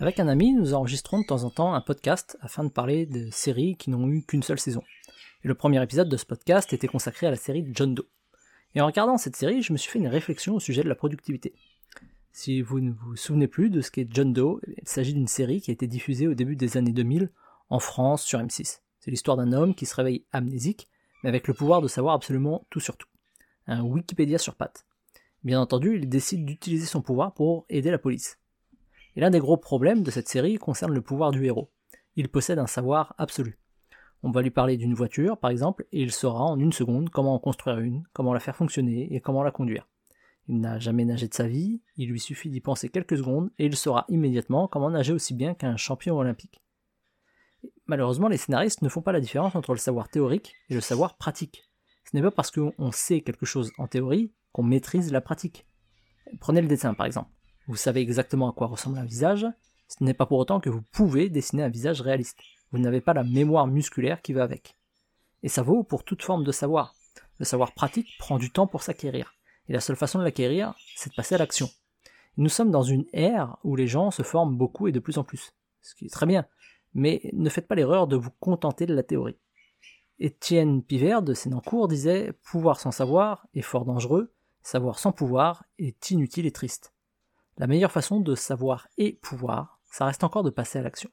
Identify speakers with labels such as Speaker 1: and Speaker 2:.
Speaker 1: Avec un ami, nous enregistrons de temps en temps un podcast afin de parler de séries qui n'ont eu qu'une seule saison. Et le premier épisode de ce podcast était consacré à la série John Doe. Et en regardant cette série, je me suis fait une réflexion au sujet de la productivité. Si vous ne vous souvenez plus de ce qu'est John Doe, il s'agit d'une série qui a été diffusée au début des années 2000 en France sur M6. C'est l'histoire d'un homme qui se réveille amnésique, mais avec le pouvoir de savoir absolument tout sur tout. Un Wikipédia sur pattes. Bien entendu, il décide d'utiliser son pouvoir pour aider la police. Et l'un des gros problèmes de cette série concerne le pouvoir du héros. Il possède un savoir absolu. On va lui parler d'une voiture, par exemple, et il saura en une seconde comment en construire une, comment la faire fonctionner et comment la conduire. Il n'a jamais nagé de sa vie, il lui suffit d'y penser quelques secondes et il saura immédiatement comment nager aussi bien qu'un champion olympique. Malheureusement, les scénaristes ne font pas la différence entre le savoir théorique et le savoir pratique. Ce n'est pas parce qu'on sait quelque chose en théorie qu'on maîtrise la pratique. Prenez le dessin par exemple vous savez exactement à quoi ressemble un visage, ce n'est pas pour autant que vous pouvez dessiner un visage réaliste. Vous n'avez pas la mémoire musculaire qui va avec. Et ça vaut pour toute forme de savoir. Le savoir pratique prend du temps pour s'acquérir. Et la seule façon de l'acquérir, c'est de passer à l'action. Nous sommes dans une ère où les gens se forment beaucoup et de plus en plus. Ce qui est très bien. Mais ne faites pas l'erreur de vous contenter de la théorie. Étienne Pivert de Sénancourt disait Pouvoir sans savoir est fort dangereux, savoir sans pouvoir est inutile et triste. La meilleure façon de savoir et pouvoir, ça reste encore de passer à l'action.